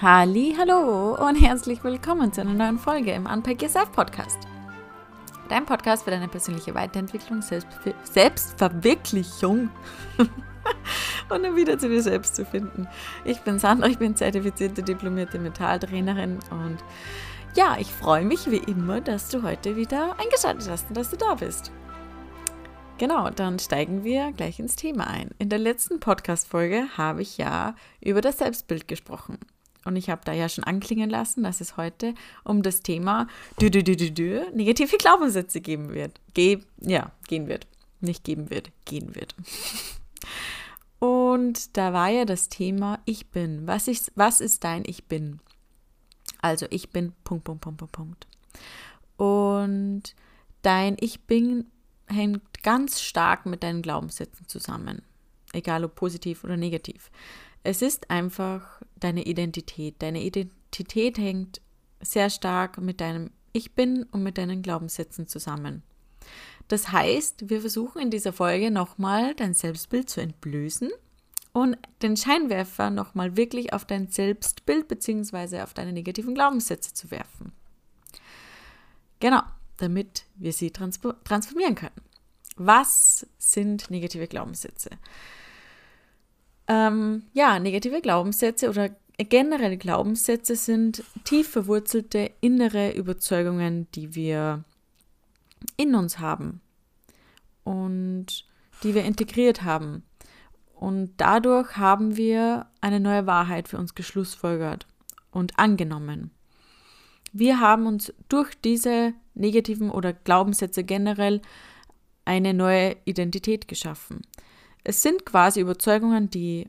Halli, hallo und herzlich willkommen zu einer neuen Folge im Unpack Yourself Podcast. Dein Podcast für deine persönliche Weiterentwicklung, Selbstver Selbstverwirklichung und um wieder zu dir selbst zu finden. Ich bin Sandra, ich bin zertifizierte diplomierte Metalltrainerin und ja, ich freue mich wie immer, dass du heute wieder eingeschaltet hast und dass du da bist. Genau, dann steigen wir gleich ins Thema ein. In der letzten Podcast-Folge habe ich ja über das Selbstbild gesprochen. Und ich habe da ja schon anklingen lassen, dass es heute um das Thema dü -dü -dü negative Glaubenssätze geben wird. Ge ja, gehen wird. Nicht geben wird, gehen wird. Und da war ja das Thema Ich bin. Was ist, was ist dein Ich bin? Also ich bin Punkt, Punkt, Punkt, Punkt, Punkt. Und dein Ich bin hängt ganz stark mit deinen Glaubenssätzen zusammen. Egal ob positiv oder negativ. Es ist einfach deine Identität. Deine Identität hängt sehr stark mit deinem Ich bin und mit deinen Glaubenssätzen zusammen. Das heißt, wir versuchen in dieser Folge nochmal dein Selbstbild zu entblößen und den Scheinwerfer nochmal wirklich auf dein Selbstbild bzw. auf deine negativen Glaubenssätze zu werfen. Genau, damit wir sie transformieren können. Was sind negative Glaubenssätze? Ähm, ja, negative Glaubenssätze oder generelle Glaubenssätze sind tief verwurzelte innere Überzeugungen, die wir in uns haben und die wir integriert haben. Und dadurch haben wir eine neue Wahrheit für uns geschlussfolgert und angenommen. Wir haben uns durch diese negativen oder Glaubenssätze generell eine neue Identität geschaffen. Es sind quasi Überzeugungen, die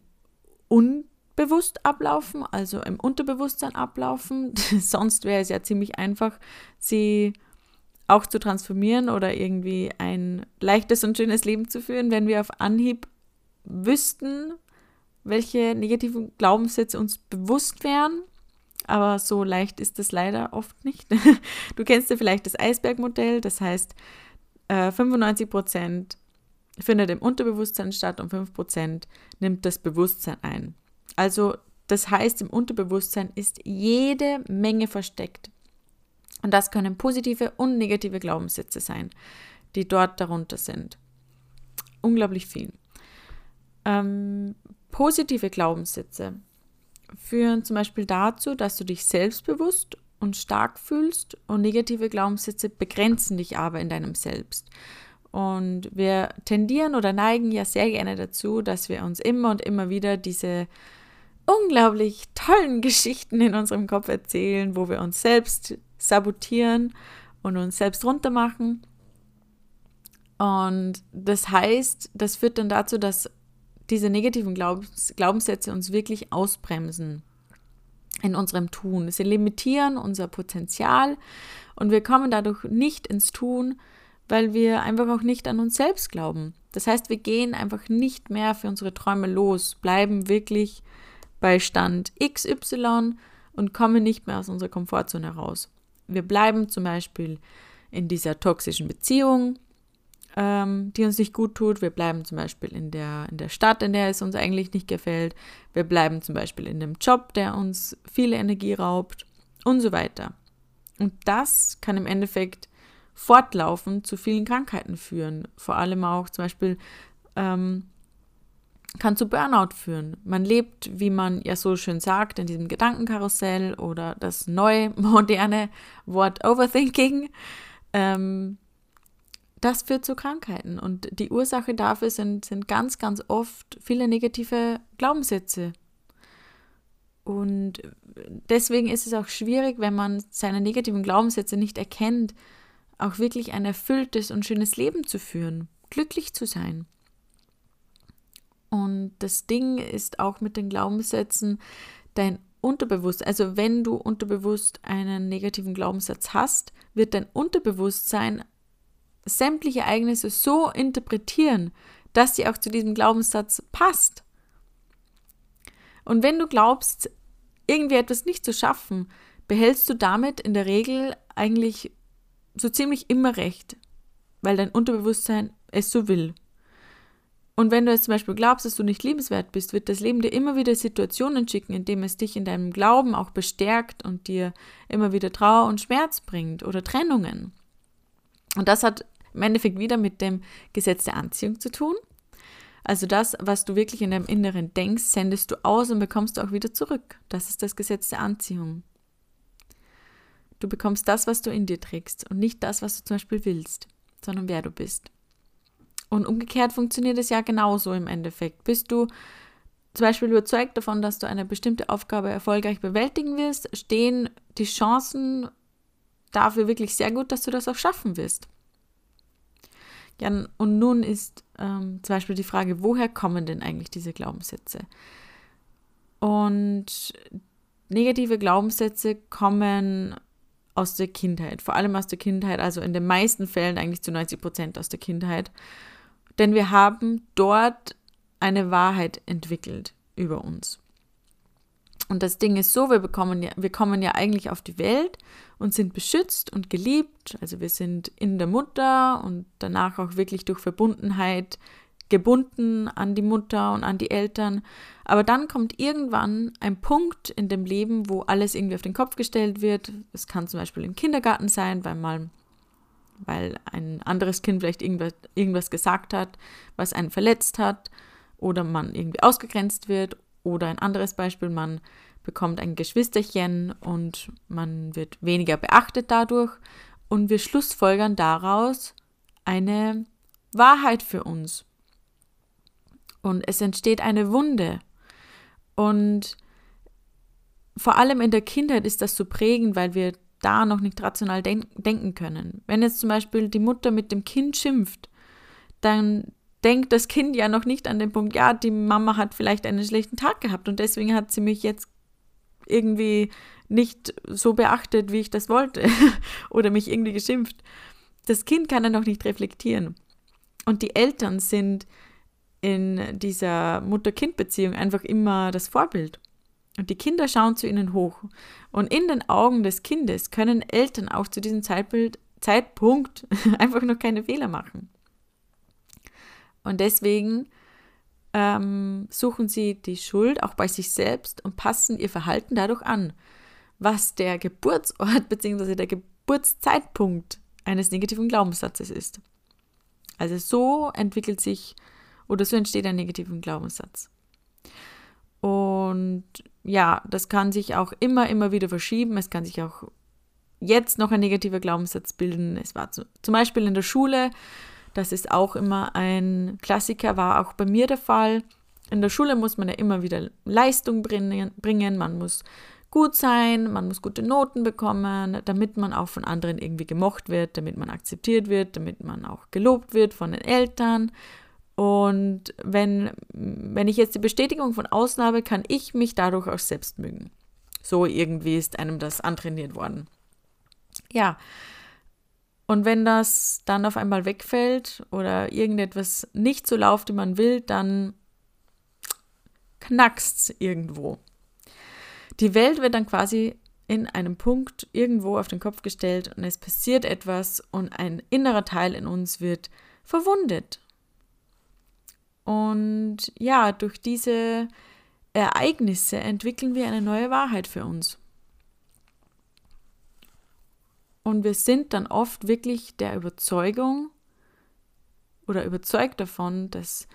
unbewusst ablaufen, also im Unterbewusstsein ablaufen. Sonst wäre es ja ziemlich einfach, sie auch zu transformieren oder irgendwie ein leichtes und schönes Leben zu führen, wenn wir auf Anhieb wüssten, welche negativen Glaubenssätze uns bewusst wären. Aber so leicht ist das leider oft nicht. Du kennst ja vielleicht das Eisbergmodell, das heißt, 95 äh, Prozent findet im Unterbewusstsein statt und 5% nimmt das Bewusstsein ein. Also das heißt, im Unterbewusstsein ist jede Menge versteckt. Und das können positive und negative Glaubenssätze sein, die dort darunter sind. Unglaublich viel. Ähm, positive Glaubenssätze führen zum Beispiel dazu, dass du dich selbstbewusst und stark fühlst und negative Glaubenssätze begrenzen dich aber in deinem Selbst. Und wir tendieren oder neigen ja sehr gerne dazu, dass wir uns immer und immer wieder diese unglaublich tollen Geschichten in unserem Kopf erzählen, wo wir uns selbst sabotieren und uns selbst runtermachen. Und das heißt, das führt dann dazu, dass diese negativen Glaubens Glaubenssätze uns wirklich ausbremsen in unserem Tun. Sie limitieren unser Potenzial und wir kommen dadurch nicht ins Tun, weil wir einfach auch nicht an uns selbst glauben. Das heißt, wir gehen einfach nicht mehr für unsere Träume los, bleiben wirklich bei Stand XY und kommen nicht mehr aus unserer Komfortzone heraus. Wir bleiben zum Beispiel in dieser toxischen Beziehung, ähm, die uns nicht gut tut. Wir bleiben zum Beispiel in der, in der Stadt, in der es uns eigentlich nicht gefällt. Wir bleiben zum Beispiel in einem Job, der uns viel Energie raubt und so weiter. Und das kann im Endeffekt fortlaufend zu vielen Krankheiten führen. Vor allem auch zum Beispiel ähm, kann zu Burnout führen. Man lebt, wie man ja so schön sagt, in diesem Gedankenkarussell oder das neue, moderne Wort Overthinking. Ähm, das führt zu Krankheiten. Und die Ursache dafür sind, sind ganz, ganz oft viele negative Glaubenssätze. Und deswegen ist es auch schwierig, wenn man seine negativen Glaubenssätze nicht erkennt, auch wirklich ein erfülltes und schönes Leben zu führen, glücklich zu sein. Und das Ding ist auch mit den Glaubenssätzen, dein Unterbewusstsein, also wenn du unterbewusst einen negativen Glaubenssatz hast, wird dein Unterbewusstsein sämtliche Ereignisse so interpretieren, dass sie auch zu diesem Glaubenssatz passt. Und wenn du glaubst, irgendwie etwas nicht zu schaffen, behältst du damit in der Regel eigentlich so ziemlich immer recht, weil dein Unterbewusstsein es so will. Und wenn du jetzt zum Beispiel glaubst, dass du nicht liebenswert bist, wird das Leben dir immer wieder Situationen schicken, in denen es dich in deinem Glauben auch bestärkt und dir immer wieder Trauer und Schmerz bringt oder Trennungen. Und das hat im Endeffekt wieder mit dem Gesetz der Anziehung zu tun. Also das, was du wirklich in deinem Inneren denkst, sendest du aus und bekommst du auch wieder zurück. Das ist das Gesetz der Anziehung. Du bekommst das, was du in dir trägst und nicht das, was du zum Beispiel willst, sondern wer du bist. Und umgekehrt funktioniert es ja genauso im Endeffekt. Bist du zum Beispiel überzeugt davon, dass du eine bestimmte Aufgabe erfolgreich bewältigen wirst, stehen die Chancen dafür wirklich sehr gut, dass du das auch schaffen wirst. Ja, und nun ist ähm, zum Beispiel die Frage, woher kommen denn eigentlich diese Glaubenssätze? Und negative Glaubenssätze kommen aus der Kindheit, vor allem aus der Kindheit, also in den meisten Fällen eigentlich zu 90 Prozent aus der Kindheit. Denn wir haben dort eine Wahrheit entwickelt über uns. Und das Ding ist so, wir bekommen ja, wir kommen ja eigentlich auf die Welt und sind beschützt und geliebt. Also wir sind in der Mutter und danach auch wirklich durch Verbundenheit gebunden an die Mutter und an die Eltern. Aber dann kommt irgendwann ein Punkt in dem Leben, wo alles irgendwie auf den Kopf gestellt wird. Es kann zum Beispiel im Kindergarten sein, weil mal weil ein anderes Kind vielleicht irgendwas, irgendwas gesagt hat, was einen verletzt hat, oder man irgendwie ausgegrenzt wird oder ein anderes Beispiel, man bekommt ein Geschwisterchen und man wird weniger beachtet dadurch und wir schlussfolgern daraus eine Wahrheit für uns. Und es entsteht eine Wunde. Und vor allem in der Kindheit ist das so prägend, weil wir da noch nicht rational denk denken können. Wenn jetzt zum Beispiel die Mutter mit dem Kind schimpft, dann denkt das Kind ja noch nicht an den Punkt, ja, die Mama hat vielleicht einen schlechten Tag gehabt und deswegen hat sie mich jetzt irgendwie nicht so beachtet, wie ich das wollte oder mich irgendwie geschimpft. Das Kind kann ja noch nicht reflektieren. Und die Eltern sind in dieser Mutter-Kind-Beziehung einfach immer das Vorbild. Und die Kinder schauen zu ihnen hoch. Und in den Augen des Kindes können Eltern auch zu diesem Zeitbild, Zeitpunkt einfach noch keine Fehler machen. Und deswegen ähm, suchen sie die Schuld auch bei sich selbst und passen ihr Verhalten dadurch an, was der Geburtsort bzw. der Geburtszeitpunkt eines negativen Glaubenssatzes ist. Also so entwickelt sich oder so entsteht ein negativer Glaubenssatz. Und ja, das kann sich auch immer, immer wieder verschieben. Es kann sich auch jetzt noch ein negativer Glaubenssatz bilden. Es war zu, zum Beispiel in der Schule das ist auch immer ein Klassiker, war auch bei mir der Fall. In der Schule muss man ja immer wieder Leistung bringen, bringen, man muss gut sein, man muss gute Noten bekommen, damit man auch von anderen irgendwie gemocht wird, damit man akzeptiert wird, damit man auch gelobt wird von den Eltern. Und wenn, wenn ich jetzt die Bestätigung von außen habe, kann ich mich dadurch auch selbst mögen. So irgendwie ist einem das antrainiert worden. Ja, und wenn das dann auf einmal wegfällt oder irgendetwas nicht so läuft, wie man will, dann knackst irgendwo. Die Welt wird dann quasi in einem Punkt irgendwo auf den Kopf gestellt und es passiert etwas und ein innerer Teil in uns wird verwundet. Und ja, durch diese Ereignisse entwickeln wir eine neue Wahrheit für uns. Und wir sind dann oft wirklich der Überzeugung oder überzeugt davon, dass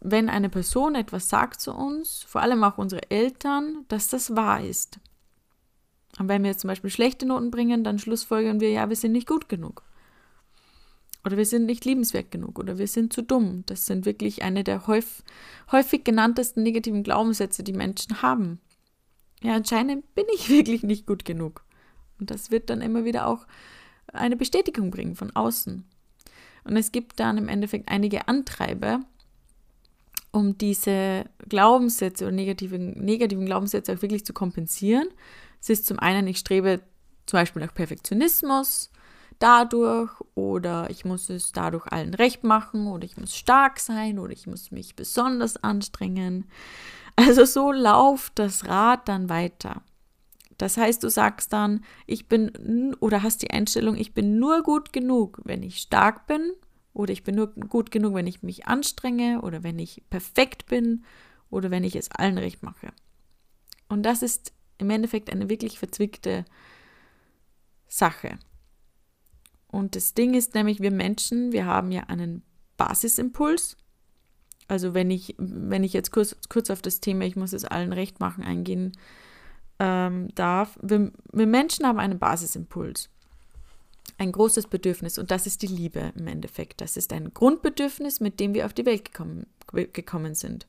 wenn eine Person etwas sagt zu uns, vor allem auch unsere Eltern, dass das wahr ist. Und wenn wir jetzt zum Beispiel schlechte Noten bringen, dann schlussfolgern wir, ja, wir sind nicht gut genug. Oder wir sind nicht liebenswert genug oder wir sind zu dumm. Das sind wirklich eine der häufig, genanntesten negativen Glaubenssätze, die Menschen haben. Ja, anscheinend bin ich wirklich nicht gut genug. Und das wird dann immer wieder auch eine Bestätigung bringen von außen. Und es gibt dann im Endeffekt einige Antreiber, um diese Glaubenssätze oder negativen, negativen Glaubenssätze auch wirklich zu kompensieren. Es ist zum einen, ich strebe zum Beispiel nach Perfektionismus dadurch oder ich muss es dadurch allen recht machen oder ich muss stark sein oder ich muss mich besonders anstrengen. Also so läuft das Rad dann weiter. Das heißt, du sagst dann, ich bin oder hast die Einstellung, ich bin nur gut genug, wenn ich stark bin oder ich bin nur gut genug, wenn ich mich anstrenge oder wenn ich perfekt bin oder wenn ich es allen recht mache. Und das ist im Endeffekt eine wirklich verzwickte Sache. Und das Ding ist nämlich, wir Menschen, wir haben ja einen Basisimpuls. Also wenn ich, wenn ich jetzt kurz, kurz auf das Thema, ich muss es allen recht machen, eingehen ähm, darf. Wir, wir Menschen haben einen Basisimpuls. Ein großes Bedürfnis und das ist die Liebe im Endeffekt. Das ist ein Grundbedürfnis, mit dem wir auf die Welt gekommen, gekommen sind.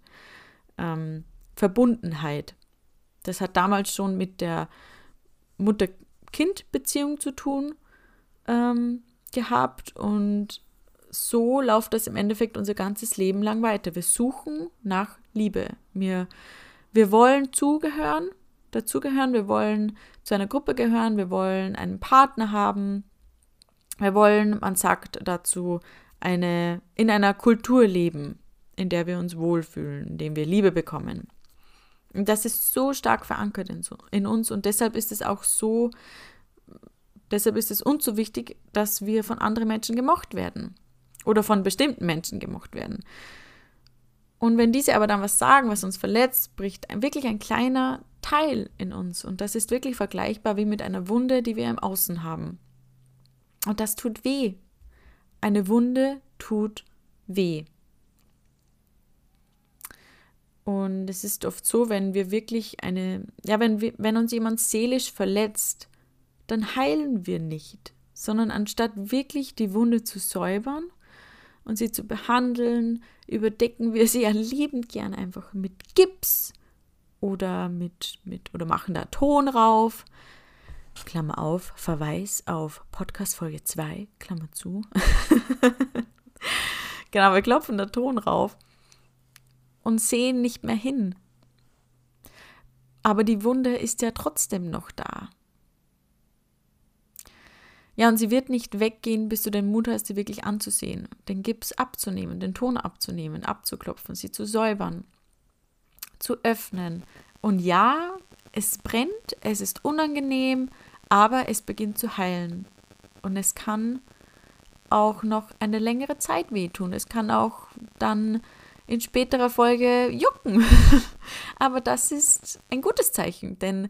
Ähm, Verbundenheit. Das hat damals schon mit der Mutter-Kind-Beziehung zu tun ähm, gehabt und so läuft das im Endeffekt unser ganzes Leben lang weiter. Wir suchen nach Liebe. Wir, wir wollen zugehören, dazugehören, wir wollen zu einer Gruppe gehören, wir wollen einen Partner haben, wir wollen, man sagt dazu, eine, in einer Kultur leben, in der wir uns wohlfühlen, in der wir Liebe bekommen. Und das ist so stark verankert in, so, in uns und deshalb ist es auch so, deshalb ist es uns so wichtig, dass wir von anderen Menschen gemocht werden oder von bestimmten Menschen gemocht werden. Und wenn diese aber dann was sagen, was uns verletzt, bricht wirklich ein kleiner Teil in uns. Und das ist wirklich vergleichbar wie mit einer Wunde, die wir im Außen haben. Und das tut weh. Eine Wunde tut weh. Und es ist oft so, wenn wir wirklich eine, ja, wenn, wenn uns jemand seelisch verletzt, dann heilen wir nicht, sondern anstatt wirklich die Wunde zu säubern und sie zu behandeln, überdecken wir sie ja liebend gern einfach mit Gips oder mit, mit, oder machen da Ton rauf. Klammer auf, Verweis auf Podcast Folge 2, Klammer zu. genau, wir klopfen da Ton rauf und sehen nicht mehr hin. Aber die Wunde ist ja trotzdem noch da. Ja, und sie wird nicht weggehen, bis du den Mut hast, sie wirklich anzusehen, den Gips abzunehmen, den Ton abzunehmen, abzuklopfen, sie zu säubern, zu öffnen. Und ja, es brennt, es ist unangenehm, aber es beginnt zu heilen. Und es kann auch noch eine längere Zeit wehtun. Es kann auch dann in späterer Folge jucken. Aber das ist ein gutes Zeichen, denn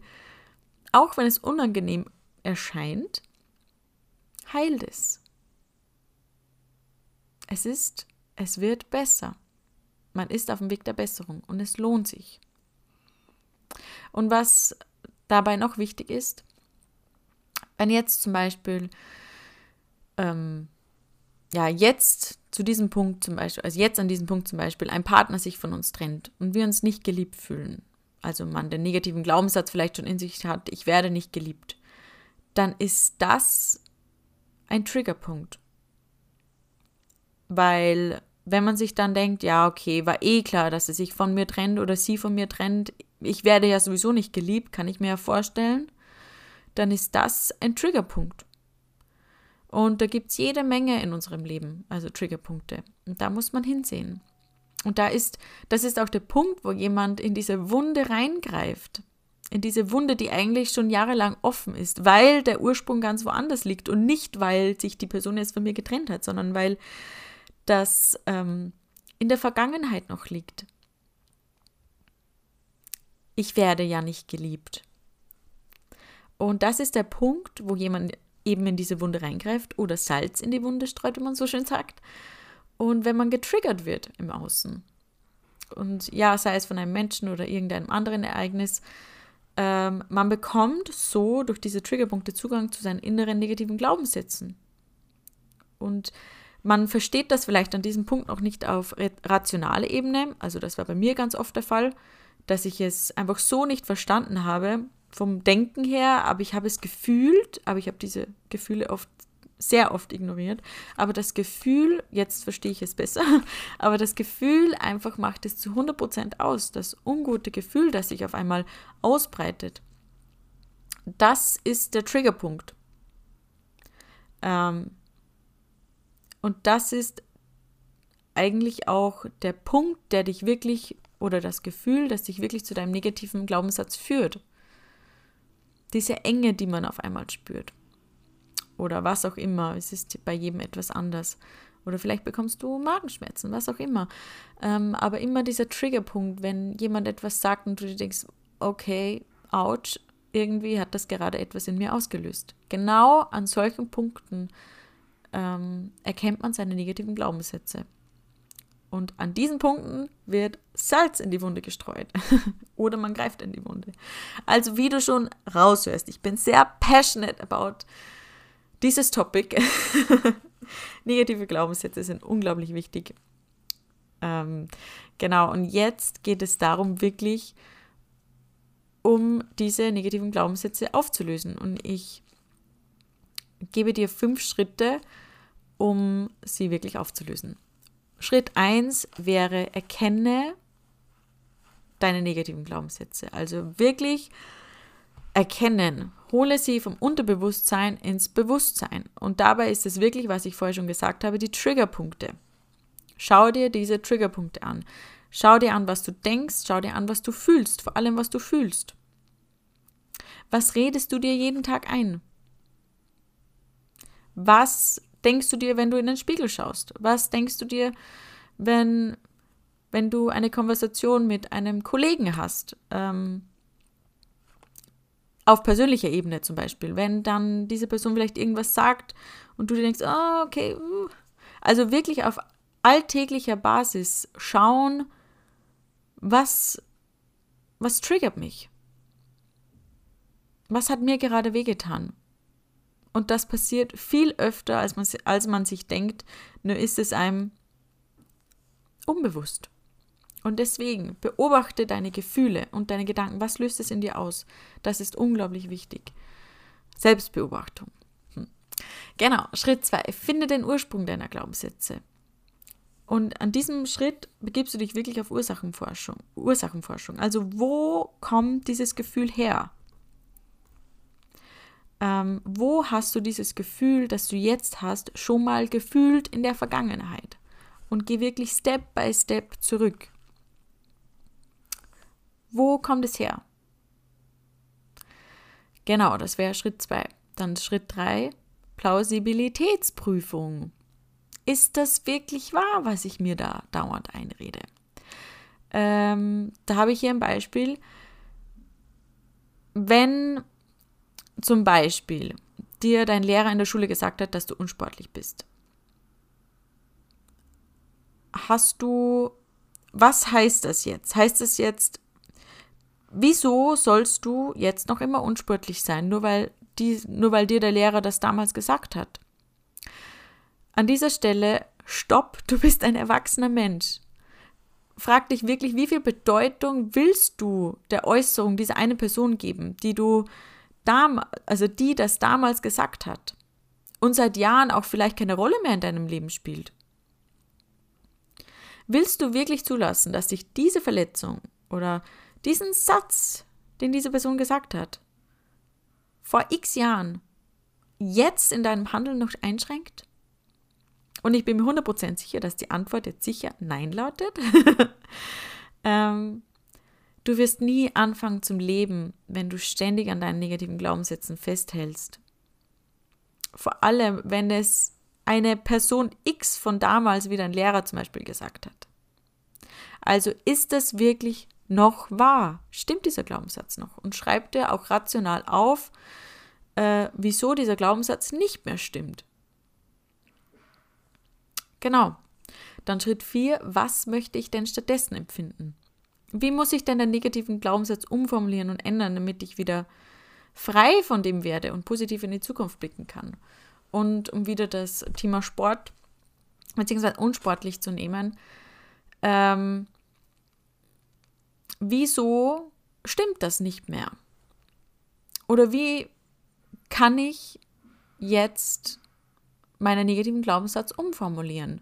auch wenn es unangenehm erscheint, heilt es. Es ist, es wird besser. Man ist auf dem Weg der Besserung und es lohnt sich. Und was dabei noch wichtig ist, wenn jetzt zum Beispiel ähm, ja, jetzt zu diesem Punkt zum Beispiel, also jetzt an diesem Punkt zum Beispiel, ein Partner sich von uns trennt und wir uns nicht geliebt fühlen, also man den negativen Glaubenssatz vielleicht schon in sich hat, ich werde nicht geliebt, dann ist das ein Triggerpunkt. Weil wenn man sich dann denkt, ja, okay, war eh klar, dass er sich von mir trennt oder sie von mir trennt, ich werde ja sowieso nicht geliebt, kann ich mir ja vorstellen, dann ist das ein Triggerpunkt. Und da gibt es jede Menge in unserem Leben, also Triggerpunkte. Und da muss man hinsehen. Und da ist, das ist auch der Punkt, wo jemand in diese Wunde reingreift. In diese Wunde, die eigentlich schon jahrelang offen ist, weil der Ursprung ganz woanders liegt und nicht, weil sich die Person jetzt von mir getrennt hat, sondern weil das ähm, in der Vergangenheit noch liegt. Ich werde ja nicht geliebt. Und das ist der Punkt, wo jemand eben in diese Wunde reingreift oder Salz in die Wunde streut, wie man so schön sagt. Und wenn man getriggert wird im Außen. Und ja, sei es von einem Menschen oder irgendeinem anderen Ereignis, ähm, man bekommt so durch diese Triggerpunkte Zugang zu seinen inneren negativen Glaubenssätzen. Und man versteht das vielleicht an diesem Punkt noch nicht auf rationale Ebene. Also das war bei mir ganz oft der Fall, dass ich es einfach so nicht verstanden habe, vom Denken her, aber ich habe es gefühlt, aber ich habe diese Gefühle oft sehr oft ignoriert. Aber das Gefühl, jetzt verstehe ich es besser, aber das Gefühl einfach macht es zu 100% aus. Das ungute Gefühl, das sich auf einmal ausbreitet. Das ist der Triggerpunkt. Ähm, und das ist eigentlich auch der Punkt, der dich wirklich oder das Gefühl, das dich wirklich zu deinem negativen Glaubenssatz führt diese Enge, die man auf einmal spürt. Oder was auch immer. Es ist bei jedem etwas anders. Oder vielleicht bekommst du Magenschmerzen, was auch immer. Ähm, aber immer dieser Triggerpunkt, wenn jemand etwas sagt und du dir denkst, okay, ouch, irgendwie hat das gerade etwas in mir ausgelöst. Genau an solchen Punkten ähm, erkennt man seine negativen Glaubenssätze. Und an diesen Punkten wird Salz in die Wunde gestreut. Oder man greift in die Wunde. Also wie du schon raushörst, ich bin sehr passionate about dieses Topic. Negative Glaubenssätze sind unglaublich wichtig. Ähm, genau, und jetzt geht es darum, wirklich um diese negativen Glaubenssätze aufzulösen. Und ich gebe dir fünf Schritte, um sie wirklich aufzulösen. Schritt 1 wäre, erkenne deine negativen Glaubenssätze. Also wirklich erkennen. Hole sie vom Unterbewusstsein ins Bewusstsein. Und dabei ist es wirklich, was ich vorher schon gesagt habe, die Triggerpunkte. Schau dir diese Triggerpunkte an. Schau dir an, was du denkst, schau dir an, was du fühlst, vor allem was du fühlst. Was redest du dir jeden Tag ein? Was denkst du dir, wenn du in den Spiegel schaust? Was denkst du dir, wenn, wenn du eine Konversation mit einem Kollegen hast? Ähm, auf persönlicher Ebene zum Beispiel, wenn dann diese Person vielleicht irgendwas sagt und du dir denkst, oh, okay, uh. also wirklich auf alltäglicher Basis schauen, was, was triggert mich? Was hat mir gerade wehgetan? Und das passiert viel öfter, als man, als man sich denkt, nur ist es einem unbewusst. Und deswegen beobachte deine Gefühle und deine Gedanken. Was löst es in dir aus? Das ist unglaublich wichtig. Selbstbeobachtung. Hm. Genau, Schritt 2. Finde den Ursprung deiner Glaubenssätze. Und an diesem Schritt begibst du dich wirklich auf Ursachenforschung. Ursachenforschung. Also wo kommt dieses Gefühl her? ähm, wo hast du dieses Gefühl, das du jetzt hast, schon mal gefühlt in der Vergangenheit? Und geh wirklich Step by Step zurück. Wo kommt es her? Genau, das wäre Schritt 2. Dann Schritt 3, Plausibilitätsprüfung. Ist das wirklich wahr, was ich mir da dauernd einrede? Ähm, da habe ich hier ein Beispiel. Wenn zum Beispiel dir dein Lehrer in der Schule gesagt hat, dass du unsportlich bist. Hast du, was heißt das jetzt? Heißt das jetzt, wieso sollst du jetzt noch immer unsportlich sein, nur weil, die, nur weil dir der Lehrer das damals gesagt hat? An dieser Stelle, stopp, du bist ein erwachsener Mensch. Frag dich wirklich, wie viel Bedeutung willst du der Äußerung dieser eine Person geben, die du dam also die das damals gesagt hat und seit Jahren auch vielleicht keine Rolle mehr in deinem Leben spielt. Willst du wirklich zulassen, dass dich diese Verletzung oder diesen Satz, den diese Person gesagt hat, vor x Jahren jetzt in deinem Handeln noch einschränkt? Und ich bin mir 100% sicher, dass die Antwort jetzt sicher Nein lautet. ähm, Du wirst nie anfangen zum Leben, wenn du ständig an deinen negativen Glaubenssätzen festhältst. Vor allem, wenn es eine Person X von damals, wie dein Lehrer zum Beispiel gesagt hat. Also ist das wirklich noch wahr? Stimmt dieser Glaubenssatz noch? Und schreib dir auch rational auf, äh, wieso dieser Glaubenssatz nicht mehr stimmt. Genau. Dann Schritt 4, was möchte ich denn stattdessen empfinden? Wie muss ich denn den negativen Glaubenssatz umformulieren und ändern, damit ich wieder frei von dem werde und positiv in die Zukunft blicken kann? Und um wieder das Thema Sport beziehungsweise unsportlich zu nehmen, ähm, wieso stimmt das nicht mehr? Oder wie kann ich jetzt meinen negativen Glaubenssatz umformulieren?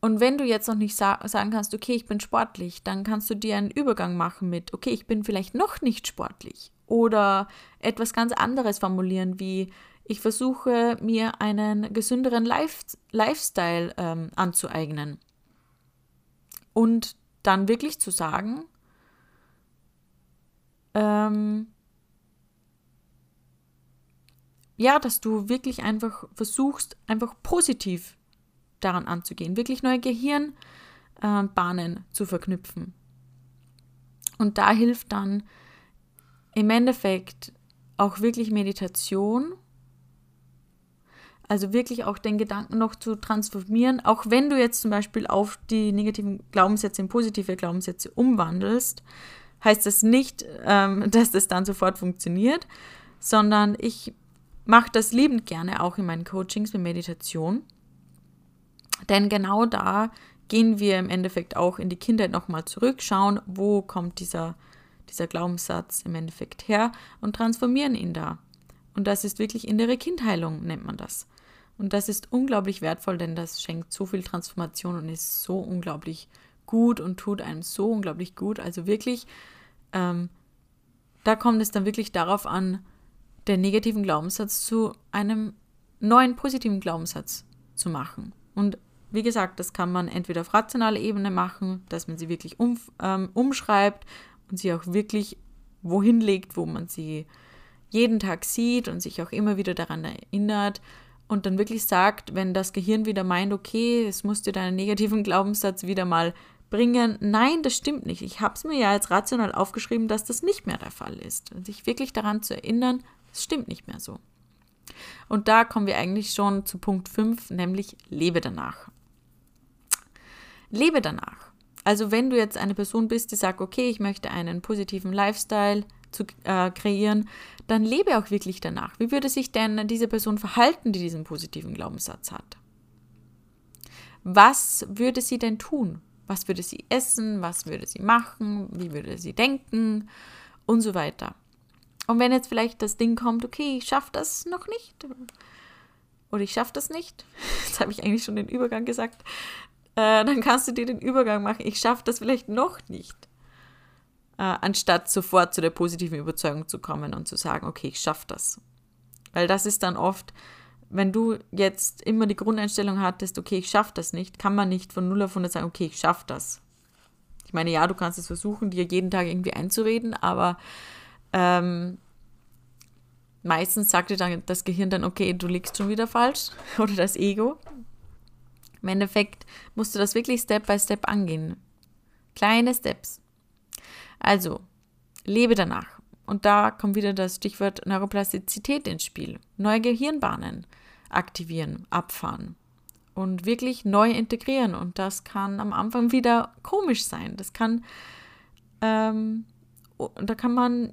Und wenn du jetzt noch nicht sa sagen kannst, okay, ich bin sportlich, dann kannst du dir einen Übergang machen mit, okay, ich bin vielleicht noch nicht sportlich. Oder etwas ganz anderes formulieren, wie ich versuche mir einen gesünderen Life Lifestyle ähm, anzueignen. Und dann wirklich zu sagen, ähm, ja, dass du wirklich einfach versuchst, einfach positiv daran anzugehen, wirklich neue Gehirnbahnen äh, zu verknüpfen. Und da hilft dann im Endeffekt auch wirklich Meditation, also wirklich auch den Gedanken noch zu transformieren, auch wenn du jetzt zum Beispiel auf die negativen Glaubenssätze in positive Glaubenssätze umwandelst, heißt das nicht, ähm, dass das dann sofort funktioniert, sondern ich mache das liebend gerne auch in meinen Coachings mit Meditation. Denn genau da gehen wir im Endeffekt auch in die Kindheit nochmal zurück, schauen, wo kommt dieser, dieser Glaubenssatz im Endeffekt her und transformieren ihn da. Und das ist wirklich innere Kindheilung, nennt man das. Und das ist unglaublich wertvoll, denn das schenkt so viel Transformation und ist so unglaublich gut und tut einem so unglaublich gut. Also wirklich, ähm, da kommt es dann wirklich darauf an, den negativen Glaubenssatz zu einem neuen positiven Glaubenssatz zu machen. Und wie gesagt, das kann man entweder auf rationaler Ebene machen, dass man sie wirklich um, ähm, umschreibt und sie auch wirklich wohin legt, wo man sie jeden Tag sieht und sich auch immer wieder daran erinnert und dann wirklich sagt, wenn das Gehirn wieder meint, okay, es musst du deinen negativen Glaubenssatz wieder mal bringen. Nein, das stimmt nicht. Ich habe es mir ja als rational aufgeschrieben, dass das nicht mehr der Fall ist. Und sich wirklich daran zu erinnern, es stimmt nicht mehr so. Und da kommen wir eigentlich schon zu Punkt 5, nämlich lebe danach. Lebe danach. Also wenn du jetzt eine Person bist, die sagt, okay, ich möchte einen positiven Lifestyle zu äh, kreieren, dann lebe auch wirklich danach. Wie würde sich denn diese Person verhalten, die diesen positiven Glaubenssatz hat? Was würde sie denn tun? Was würde sie essen? Was würde sie machen? Wie würde sie denken? Und so weiter. Und wenn jetzt vielleicht das Ding kommt, okay, ich schaffe das noch nicht oder ich schaffe das nicht, jetzt habe ich eigentlich schon den Übergang gesagt, äh, dann kannst du dir den Übergang machen, ich schaffe das vielleicht noch nicht, äh, anstatt sofort zu der positiven Überzeugung zu kommen und zu sagen, okay, ich schaffe das. Weil das ist dann oft, wenn du jetzt immer die Grundeinstellung hattest, okay, ich schaffe das nicht, kann man nicht von 0 auf 100 sagen, okay, ich schaffe das. Ich meine, ja, du kannst es versuchen, dir jeden Tag irgendwie einzureden, aber ähm, meistens sagt dir dann das Gehirn dann, okay, du liegst schon wieder falsch oder das Ego. Im Endeffekt musst du das wirklich Step by Step angehen. Kleine Steps. Also, lebe danach. Und da kommt wieder das Stichwort Neuroplastizität ins Spiel. Neue Gehirnbahnen aktivieren, abfahren und wirklich neu integrieren. Und das kann am Anfang wieder komisch sein. Das kann, ähm, da kann man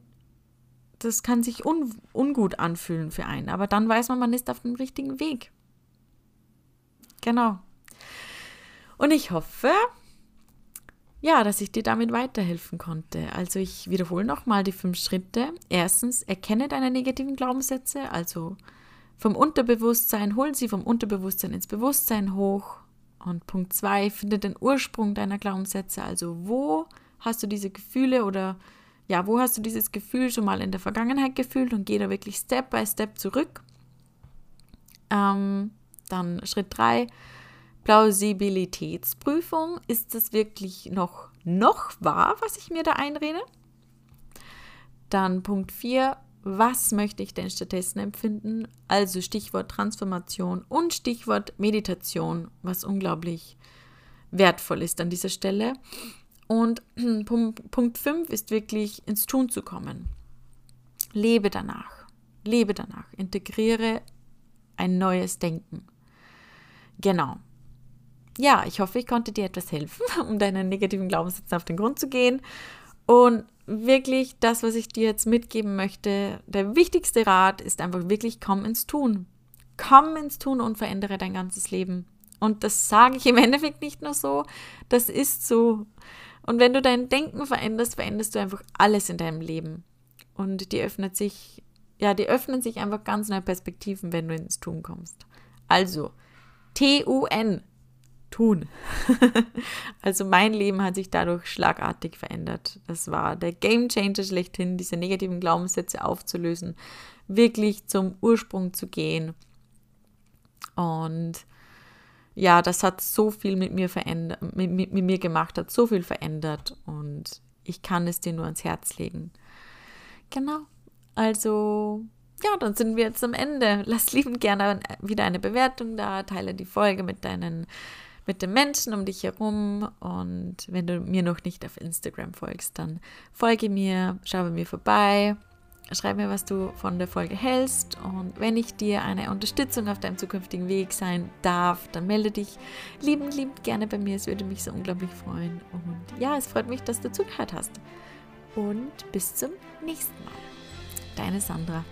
das kann sich un, ungut anfühlen für einen, aber dann weiß man, man ist auf dem richtigen Weg. Genau. Und ich hoffe, ja, dass ich dir damit weiterhelfen konnte. Also ich wiederhole nochmal die fünf Schritte. Erstens, erkenne deine negativen Glaubenssätze, also vom Unterbewusstsein, hol sie vom Unterbewusstsein ins Bewusstsein hoch. Und Punkt zwei, finde den Ursprung deiner Glaubenssätze, also wo hast du diese Gefühle oder ja, wo hast du dieses Gefühl schon mal in der Vergangenheit gefühlt und geh da wirklich Step by Step zurück. Ähm, dann Schritt 3, Plausibilitätsprüfung. Ist das wirklich noch, noch wahr, was ich mir da einrede? Dann Punkt 4, was möchte ich denn stattdessen empfinden? Also Stichwort Transformation und Stichwort Meditation, was unglaublich wertvoll ist an dieser Stelle. Und Punkt 5 ist wirklich ins Tun zu kommen. Lebe danach. Lebe danach. Integriere ein neues Denken. Genau. Ja, ich hoffe, ich konnte dir etwas helfen, um deinen negativen Glaubenssätzen auf den Grund zu gehen. Und wirklich das, was ich dir jetzt mitgeben möchte, der wichtigste Rat ist einfach wirklich, komm ins Tun. Komm ins Tun und verändere dein ganzes Leben. Und das sage ich im Endeffekt nicht nur so, das ist so. Und wenn du dein Denken veränderst, veränderst du einfach alles in deinem Leben. Und die öffnet sich, ja, die öffnen sich einfach ganz neue Perspektiven, wenn du ins Tun kommst. Also, T-U-N, tun. also mein Leben hat sich dadurch schlagartig verändert. Das war der Game Changer schlechthin, diese negativen Glaubenssätze aufzulösen, wirklich zum Ursprung zu gehen. Und ja, das hat so viel mit mir verändert, mit, mit, mit mir gemacht, hat so viel verändert und ich kann es dir nur ans Herz legen. Genau. Also, ja, dann sind wir jetzt am Ende. Lass lieben gerne wieder eine Bewertung da, teile die Folge mit deinen mit den Menschen um dich herum. Und wenn du mir noch nicht auf Instagram folgst, dann folge mir, schau bei mir vorbei, schreib mir, was du von der Folge hältst. Und wenn ich dir eine Unterstützung auf deinem zukünftigen Weg sein darf, dann melde dich liebend, liebend gerne bei mir, es würde mich so unglaublich freuen. Und ja, es freut mich, dass du zugehört hast. Und bis zum nächsten Mal. Deine Sandra.